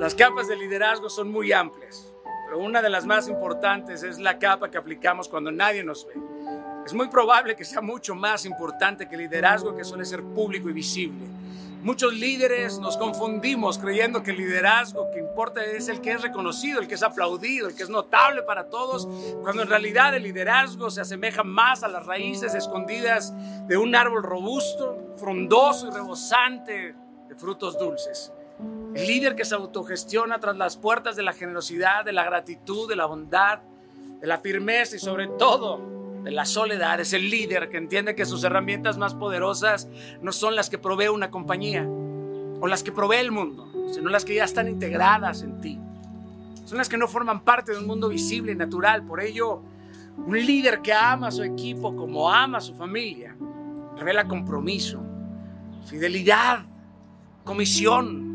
Las capas de liderazgo son muy amplias, pero una de las más importantes es la capa que aplicamos cuando nadie nos ve. Es muy probable que sea mucho más importante que el liderazgo que suele ser público y visible. Muchos líderes nos confundimos creyendo que el liderazgo que importa es el que es reconocido, el que es aplaudido, el que es notable para todos, cuando en realidad el liderazgo se asemeja más a las raíces escondidas de un árbol robusto, frondoso y rebosante de frutos dulces. El líder que se autogestiona tras las puertas de la generosidad, de la gratitud, de la bondad, de la firmeza y sobre todo de la soledad es el líder que entiende que sus herramientas más poderosas no son las que provee una compañía o las que provee el mundo, sino las que ya están integradas en ti. Son las que no forman parte de un mundo visible y natural. Por ello, un líder que ama a su equipo como ama a su familia, revela compromiso, fidelidad, comisión,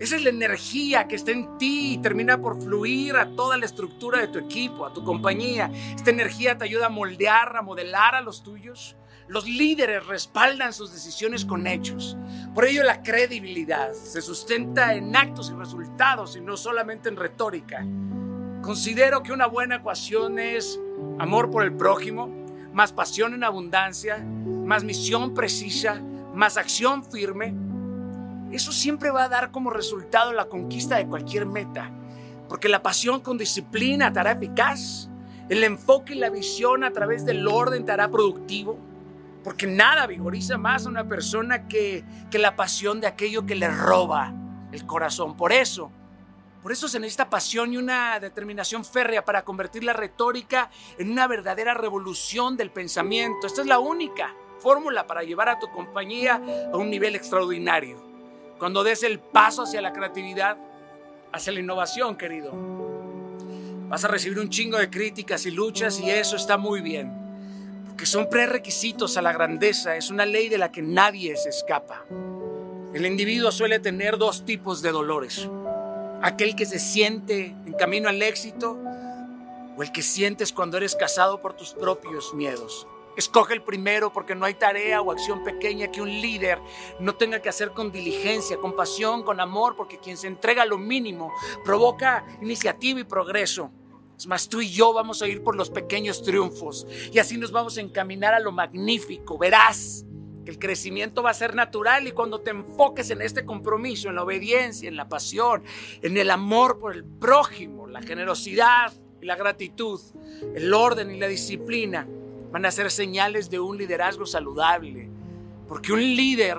esa es la energía que está en ti y termina por fluir a toda la estructura de tu equipo, a tu compañía. Esta energía te ayuda a moldear, a modelar a los tuyos. Los líderes respaldan sus decisiones con hechos. Por ello la credibilidad se sustenta en actos y resultados y no solamente en retórica. Considero que una buena ecuación es amor por el prójimo, más pasión en abundancia, más misión precisa, más acción firme eso siempre va a dar como resultado la conquista de cualquier meta, porque la pasión con disciplina te hará eficaz, el enfoque y la visión a través del orden te hará productivo, porque nada vigoriza más a una persona que, que la pasión de aquello que le roba el corazón. Por eso, por eso se necesita pasión y una determinación férrea para convertir la retórica en una verdadera revolución del pensamiento. Esta es la única fórmula para llevar a tu compañía a un nivel extraordinario. Cuando des el paso hacia la creatividad, hacia la innovación, querido, vas a recibir un chingo de críticas y luchas y eso está muy bien. Porque son prerequisitos a la grandeza, es una ley de la que nadie se escapa. El individuo suele tener dos tipos de dolores. Aquel que se siente en camino al éxito o el que sientes cuando eres casado por tus propios miedos. Escoge el primero porque no hay tarea o acción pequeña que un líder no tenga que hacer con diligencia, con pasión, con amor, porque quien se entrega a lo mínimo provoca iniciativa y progreso. Es más, tú y yo vamos a ir por los pequeños triunfos y así nos vamos a encaminar a lo magnífico. Verás que el crecimiento va a ser natural y cuando te enfoques en este compromiso, en la obediencia, en la pasión, en el amor por el prójimo, la generosidad y la gratitud, el orden y la disciplina, van a ser señales de un liderazgo saludable. Porque un líder,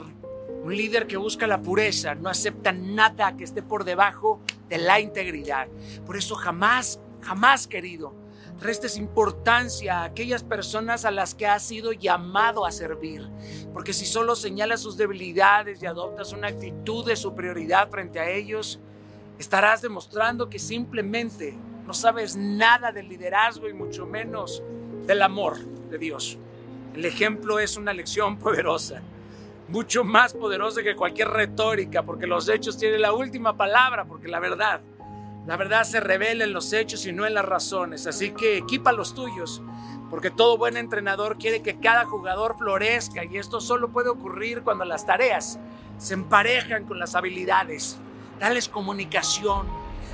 un líder que busca la pureza, no acepta nada que esté por debajo de la integridad. Por eso jamás, jamás, querido, restes importancia a aquellas personas a las que has sido llamado a servir. Porque si solo señalas sus debilidades y adoptas una actitud de superioridad frente a ellos, estarás demostrando que simplemente no sabes nada del liderazgo y mucho menos del amor de Dios. El ejemplo es una lección poderosa, mucho más poderosa que cualquier retórica, porque los hechos tienen la última palabra, porque la verdad, la verdad se revela en los hechos y no en las razones. Así que equipa los tuyos, porque todo buen entrenador quiere que cada jugador florezca y esto solo puede ocurrir cuando las tareas se emparejan con las habilidades. Dales comunicación,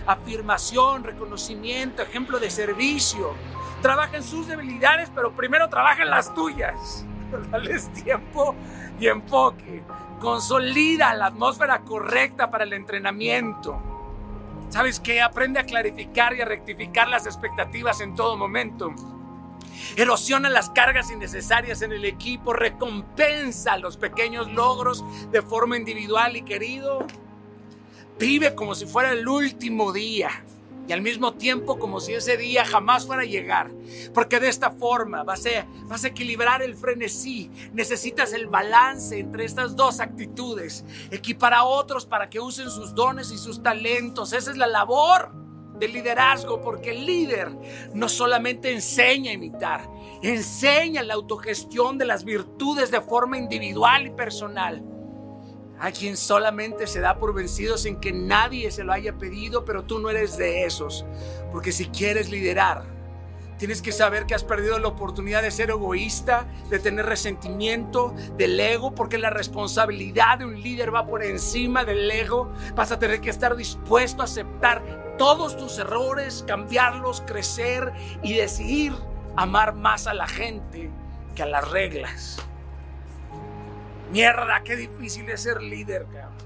afirmación, reconocimiento, ejemplo de servicio trabaja en sus debilidades, pero primero trabaja en las tuyas. Dales tiempo y enfoque. Consolida la atmósfera correcta para el entrenamiento. ¿Sabes qué? Aprende a clarificar y a rectificar las expectativas en todo momento. Erosiona las cargas innecesarias en el equipo, recompensa los pequeños logros de forma individual y querido. Vive como si fuera el último día y al mismo tiempo como si ese día jamás fuera a llegar. Porque de esta forma vas a, equilibrar el frenesí. Necesitas el balance entre estas dos actitudes. Equipar a otros para que usen sus dones y sus talentos. Esa es la labor del liderazgo, porque el líder no solamente enseña a imitar, enseña la autogestión de las virtudes de forma individual y personal a quien solamente se da por vencido sin que nadie se lo haya pedido, pero tú no eres de esos. Porque si quieres liderar, Tienes que saber que has perdido la oportunidad de ser egoísta, de tener resentimiento, del ego, porque la responsabilidad de un líder va por encima del ego. Vas a tener que estar dispuesto a aceptar todos tus errores, cambiarlos, crecer y decidir amar más a la gente que a las reglas. Mierda, qué difícil es ser líder, cabrón.